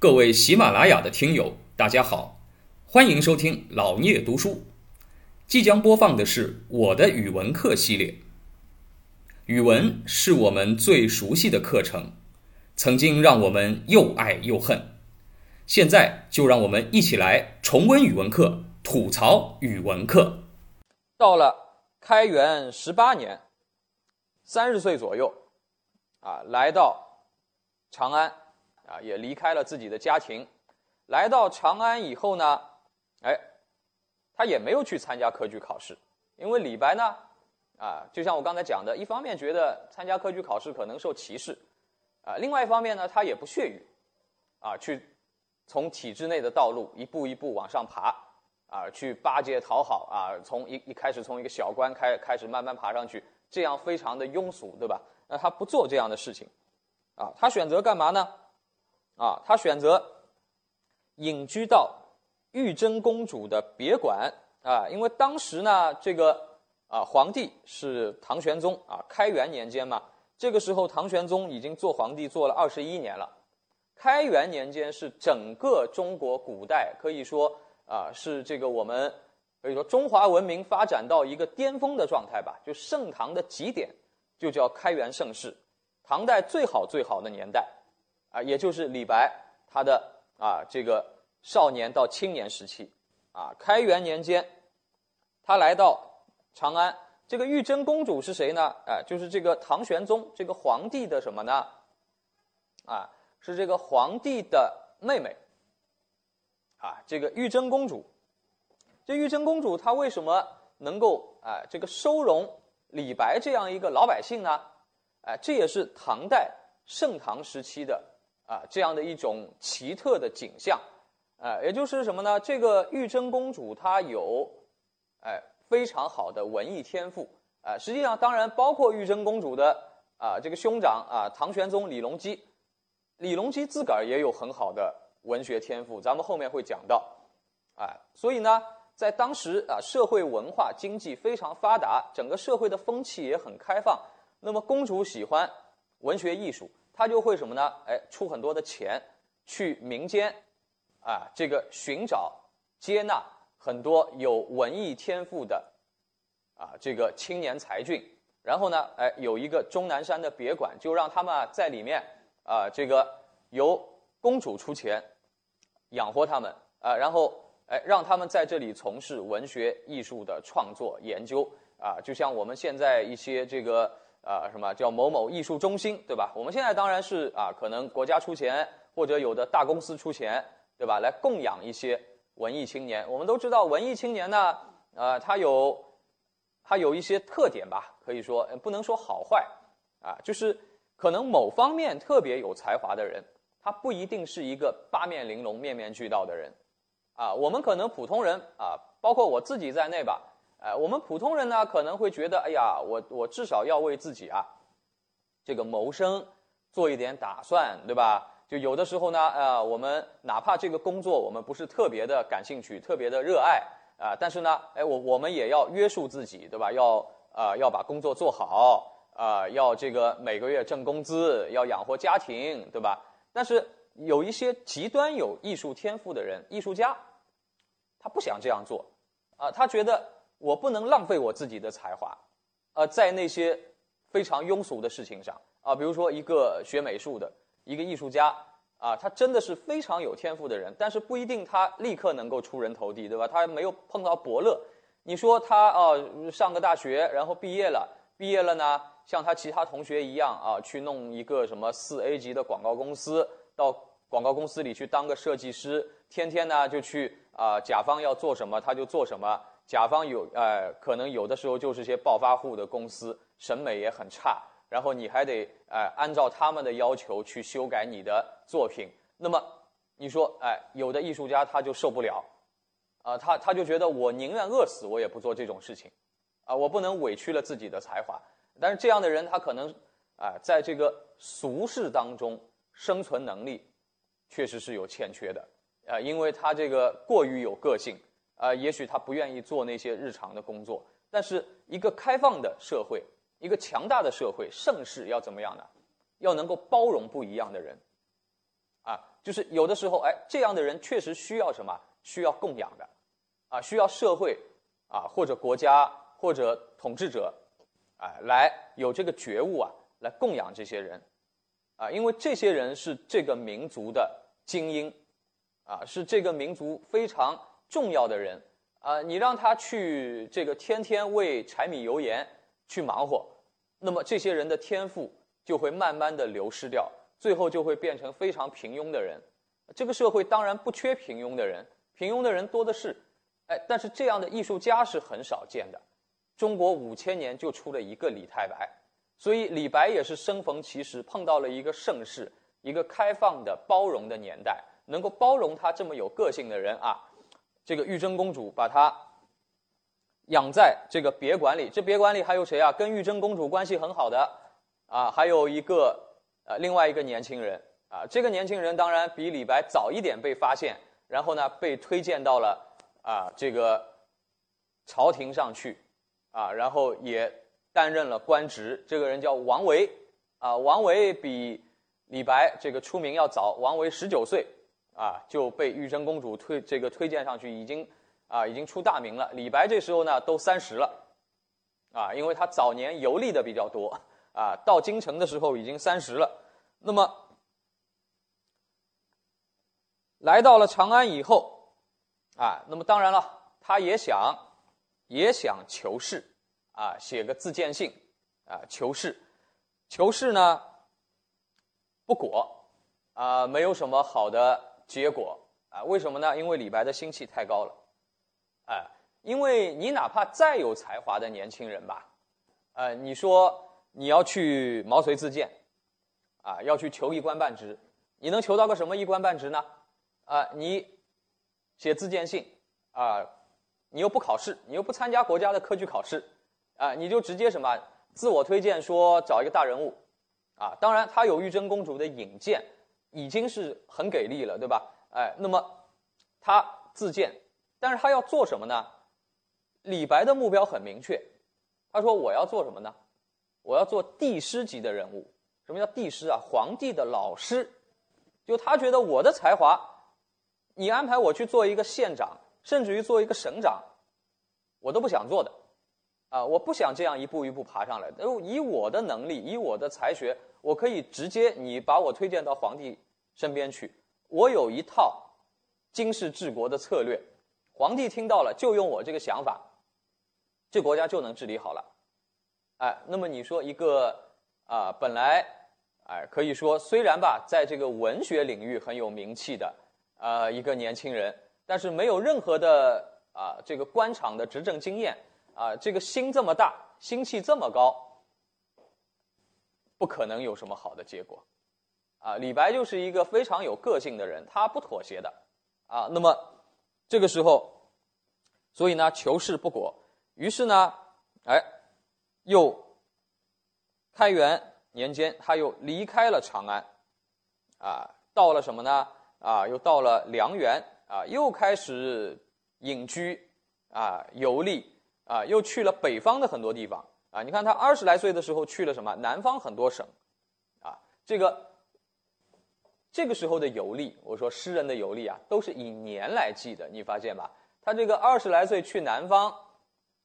各位喜马拉雅的听友，大家好，欢迎收听老聂读书。即将播放的是我的语文课系列。语文是我们最熟悉的课程，曾经让我们又爱又恨。现在就让我们一起来重温语文课，吐槽语文课。到了开元十八年，三十岁左右，啊，来到长安，啊，也离开了自己的家庭。来到长安以后呢，哎，他也没有去参加科举考试，因为李白呢。啊，就像我刚才讲的，一方面觉得参加科举考试可能受歧视，啊，另外一方面呢，他也不屑于，啊，去从体制内的道路一步一步往上爬，啊，去巴结讨好，啊，从一一开始从一个小官开开始慢慢爬上去，这样非常的庸俗，对吧？那他不做这样的事情，啊，他选择干嘛呢？啊，他选择隐居到玉真公主的别馆，啊，因为当时呢，这个。啊，皇帝是唐玄宗啊，开元年间嘛，这个时候唐玄宗已经做皇帝做了二十一年了。开元年间是整个中国古代可以说啊，是这个我们可以说中华文明发展到一个巅峰的状态吧，就盛唐的极点，就叫开元盛世，唐代最好最好的年代也就是李白他的啊这个少年到青年时期啊，开元年间，他来到。长安这个玉真公主是谁呢？哎，就是这个唐玄宗这个皇帝的什么呢？啊，是这个皇帝的妹妹。啊，这个玉真公主，这玉真公主她为什么能够啊这个收容李白这样一个老百姓呢？哎，这也是唐代盛唐时期的啊这样的一种奇特的景象。啊，也就是什么呢？这个玉真公主她有，哎。非常好的文艺天赋，啊，实际上当然包括玉真公主的啊这个兄长啊唐玄宗李隆基，李隆基自个儿也有很好的文学天赋，咱们后面会讲到，啊，所以呢，在当时啊社会文化经济非常发达，整个社会的风气也很开放，那么公主喜欢文学艺术，他就会什么呢？哎，出很多的钱去民间，啊，这个寻找接纳。很多有文艺天赋的，啊，这个青年才俊，然后呢，哎，有一个终南山的别馆，就让他们在里面，啊，这个由公主出钱养活他们，啊，然后哎让他们在这里从事文学艺术的创作研究，啊，就像我们现在一些这个啊什么叫某某艺术中心，对吧？我们现在当然是啊，可能国家出钱，或者有的大公司出钱，对吧？来供养一些。文艺青年，我们都知道，文艺青年呢，呃，他有，他有一些特点吧，可以说，不能说好坏，啊，就是可能某方面特别有才华的人，他不一定是一个八面玲珑、面面俱到的人，啊，我们可能普通人啊，包括我自己在内吧，呃，我们普通人呢，可能会觉得，哎呀，我我至少要为自己啊，这个谋生做一点打算，对吧？就有的时候呢，呃，我们哪怕这个工作我们不是特别的感兴趣、特别的热爱啊，但是呢，哎，我我们也要约束自己，对吧？要啊，要把工作做好啊，要这个每个月挣工资，要养活家庭，对吧？但是有一些极端有艺术天赋的人，艺术家，他不想这样做啊，他觉得我不能浪费我自己的才华，呃，在那些非常庸俗的事情上啊，比如说一个学美术的。一个艺术家啊，他真的是非常有天赋的人，但是不一定他立刻能够出人头地，对吧？他没有碰到伯乐。你说他哦，上个大学，然后毕业了，毕业了呢，像他其他同学一样啊，去弄一个什么四 A 级的广告公司，到广告公司里去当个设计师，天天呢就去啊，甲方要做什么他就做什么。甲方有呃，可能有的时候就是些暴发户的公司，审美也很差。然后你还得哎按照他们的要求去修改你的作品，那么你说哎有的艺术家他就受不了，啊他他就觉得我宁愿饿死我也不做这种事情，啊我不能委屈了自己的才华，但是这样的人他可能啊在这个俗世当中生存能力确实是有欠缺的，啊因为他这个过于有个性，啊也许他不愿意做那些日常的工作，但是一个开放的社会。一个强大的社会盛世要怎么样呢？要能够包容不一样的人，啊，就是有的时候，哎，这样的人确实需要什么？需要供养的，啊，需要社会啊或者国家或者统治者，啊，来有这个觉悟啊，来供养这些人，啊，因为这些人是这个民族的精英，啊，是这个民族非常重要的人，啊，你让他去这个天天为柴米油盐去忙活，那么这些人的天赋就会慢慢的流失掉。最后就会变成非常平庸的人，这个社会当然不缺平庸的人，平庸的人多的是，哎，但是这样的艺术家是很少见的。中国五千年就出了一个李太白，所以李白也是生逢其时，碰到了一个盛世，一个开放的、包容的年代，能够包容他这么有个性的人啊。这个玉真公主把他养在这个别馆里，这别馆里还有谁啊？跟玉真公主关系很好的啊，还有一个。呃，另外一个年轻人啊，这个年轻人当然比李白早一点被发现，然后呢被推荐到了啊这个朝廷上去，啊，然后也担任了官职。这个人叫王维，啊，王维比李白这个出名要早，王维十九岁啊就被玉真公主推这个推荐上去，已经啊已经出大名了。李白这时候呢都三十了，啊，因为他早年游历的比较多。啊，到京城的时候已经三十了，那么来到了长安以后，啊，那么当然了，他也想也想求仕，啊，写个自荐信，啊，求仕，求仕呢不果，啊，没有什么好的结果，啊，为什么呢？因为李白的心气太高了，哎，因为你哪怕再有才华的年轻人吧，呃，你说。你要去毛遂自荐，啊，要去求一官半职，你能求到个什么一官半职呢？啊，你写自荐信，啊，你又不考试，你又不参加国家的科举考试，啊，你就直接什么自我推荐说找一个大人物，啊，当然他有玉真公主的引荐，已经是很给力了，对吧？哎，那么他自荐，但是他要做什么呢？李白的目标很明确，他说我要做什么呢？我要做帝师级的人物，什么叫帝师啊？皇帝的老师，就他觉得我的才华，你安排我去做一个县长，甚至于做一个省长，我都不想做的，啊，我不想这样一步一步爬上来。呃以我的能力，以我的才学，我可以直接你把我推荐到皇帝身边去，我有一套经世治国的策略，皇帝听到了就用我这个想法，这国家就能治理好了。哎，那么你说一个啊，本来哎可以说虽然吧，在这个文学领域很有名气的啊一个年轻人，但是没有任何的啊这个官场的执政经验啊，这个心这么大，心气这么高，不可能有什么好的结果啊。李白就是一个非常有个性的人，他不妥协的啊。那么这个时候，所以呢求是不果，于是呢，哎。又开元年间，他又离开了长安，啊，到了什么呢？啊，又到了梁园，啊，又开始隐居，啊，游历，啊，又去了北方的很多地方，啊，你看他二十来岁的时候去了什么？南方很多省，啊，这个这个时候的游历，我说诗人的游历啊，都是以年来记的，你发现吧？他这个二十来岁去南方，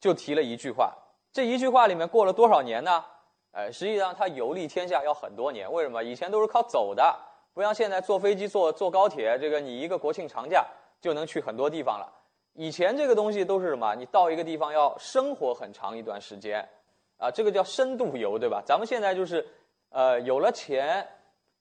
就提了一句话。这一句话里面过了多少年呢？哎，实际上他游历天下要很多年。为什么？以前都是靠走的，不像现在坐飞机、坐坐高铁，这个你一个国庆长假就能去很多地方了。以前这个东西都是什么？你到一个地方要生活很长一段时间，啊，这个叫深度游，对吧？咱们现在就是，呃，有了钱，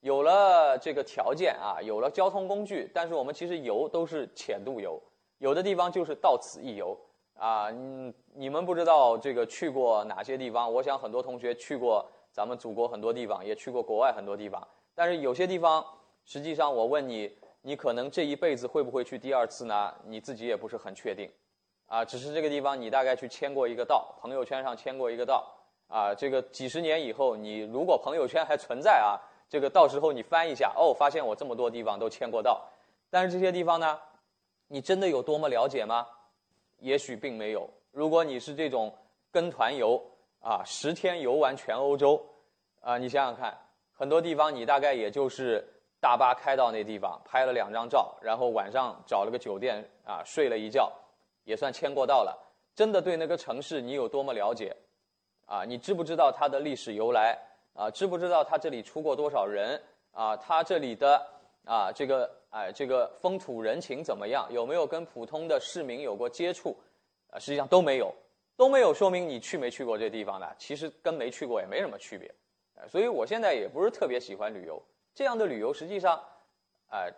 有了这个条件啊，有了交通工具，但是我们其实游都是浅度游，有的地方就是到此一游。啊，你你们不知道这个去过哪些地方？我想很多同学去过咱们祖国很多地方，也去过国外很多地方。但是有些地方，实际上我问你，你可能这一辈子会不会去第二次呢？你自己也不是很确定。啊，只是这个地方你大概去签过一个到，朋友圈上签过一个到。啊，这个几十年以后，你如果朋友圈还存在啊，这个到时候你翻一下，哦，发现我这么多地方都签过到。但是这些地方呢，你真的有多么了解吗？也许并没有。如果你是这种跟团游啊，十天游完全欧洲，啊，你想想看，很多地方你大概也就是大巴开到那地方，拍了两张照，然后晚上找了个酒店啊睡了一觉，也算签过到了。真的对那个城市你有多么了解？啊，你知不知道它的历史由来？啊，知不知道它这里出过多少人？啊，它这里的啊这个哎这个风土人情怎么样？有没有跟普通的市民有过接触？啊，实际上都没有，都没有，说明你去没去过这地方呢？其实跟没去过也没什么区别。所以我现在也不是特别喜欢旅游，这样的旅游实际上，哎，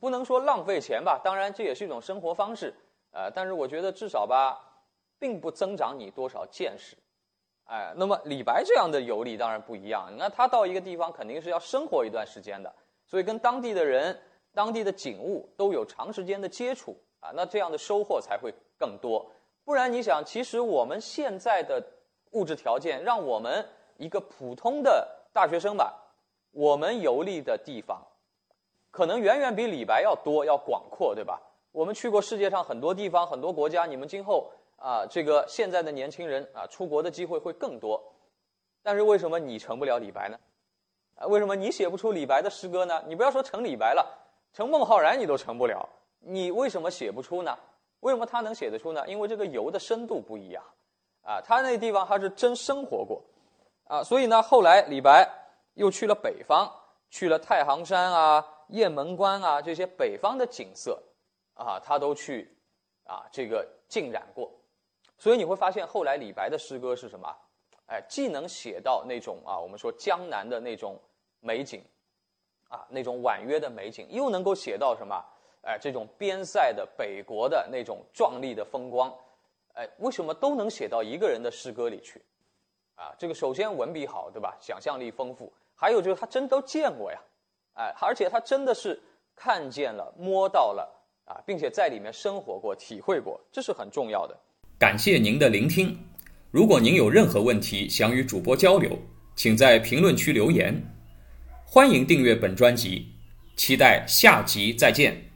不能说浪费钱吧，当然这也是一种生活方式，呃，但是我觉得至少吧，并不增长你多少见识，哎，那么李白这样的游历当然不一样，那他到一个地方肯定是要生活一段时间的，所以跟当地的人、当地的景物都有长时间的接触啊，那这样的收获才会更多。不然你想，其实我们现在的物质条件让我们。一个普通的大学生吧，我们游历的地方，可能远远比李白要多，要广阔，对吧？我们去过世界上很多地方，很多国家。你们今后啊，这个现在的年轻人啊，出国的机会会更多。但是为什么你成不了李白呢？啊，为什么你写不出李白的诗歌呢？你不要说成李白了，成孟浩然你都成不了。你为什么写不出呢？为什么他能写得出呢？因为这个游的深度不一样啊，他那地方他是真生活过。啊，所以呢，后来李白又去了北方，去了太行山啊、雁门关啊这些北方的景色，啊，他都去啊这个浸染过。所以你会发现，后来李白的诗歌是什么？哎，既能写到那种啊我们说江南的那种美景，啊那种婉约的美景，又能够写到什么？哎，这种边塞的北国的那种壮丽的风光，哎，为什么都能写到一个人的诗歌里去？啊，这个首先文笔好，对吧？想象力丰富，还有就是他真都见过呀，哎，而且他真的是看见了、摸到了啊，并且在里面生活过、体会过，这是很重要的。感谢您的聆听。如果您有任何问题想与主播交流，请在评论区留言。欢迎订阅本专辑，期待下集再见。